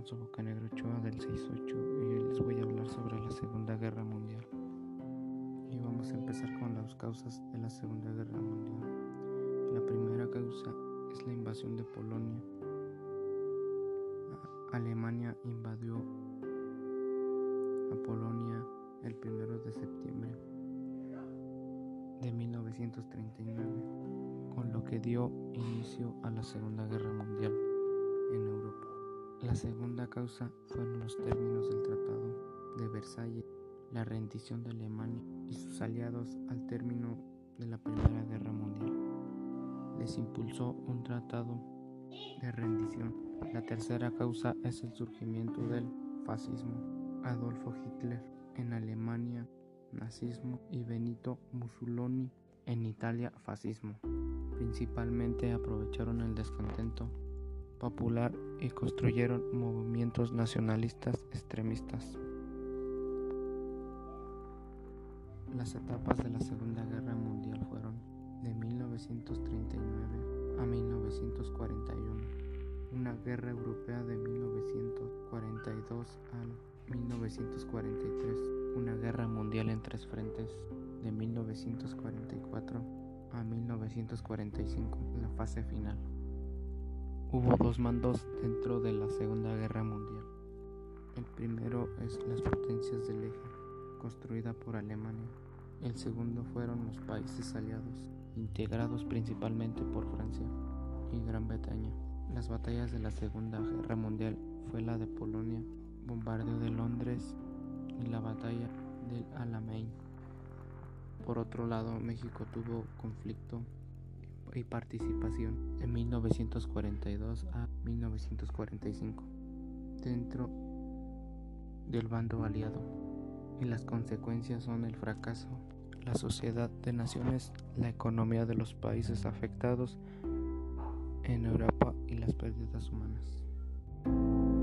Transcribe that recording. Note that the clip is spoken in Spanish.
Alfonso Bocanegra Ochoa del 68 y hoy les voy a hablar sobre la Segunda Guerra Mundial. Y vamos a empezar con las causas de la Segunda Guerra Mundial. La primera causa es la invasión de Polonia. Alemania invadió a Polonia el 1 de septiembre de 1939, con lo que dio inicio a la Segunda Guerra Mundial en Europa. La segunda causa fueron los términos del Tratado de Versalles, la rendición de Alemania y sus aliados al término de la Primera Guerra Mundial. Les impulsó un tratado de rendición. La tercera causa es el surgimiento del fascismo. Adolfo Hitler en Alemania, nazismo y Benito Mussolini en Italia, fascismo. Principalmente aprovecharon el descontento popular y construyeron movimientos nacionalistas extremistas. Las etapas de la Segunda Guerra Mundial fueron de 1939 a 1941, una guerra europea de 1942 al 1943, una guerra mundial en tres frentes de 1944 a 1945, la fase final. Hubo dos mandos dentro de la Segunda Guerra Mundial. El primero es las potencias del eje, construida por Alemania. El segundo fueron los países aliados, integrados principalmente por Francia y Gran Bretaña. Las batallas de la Segunda Guerra Mundial fue la de Polonia, bombardeo de Londres y la batalla del Alamein. Por otro lado, México tuvo conflicto y participación de 1942 a 1945 dentro del bando aliado y las consecuencias son el fracaso, la sociedad de naciones, la economía de los países afectados en Europa y las pérdidas humanas.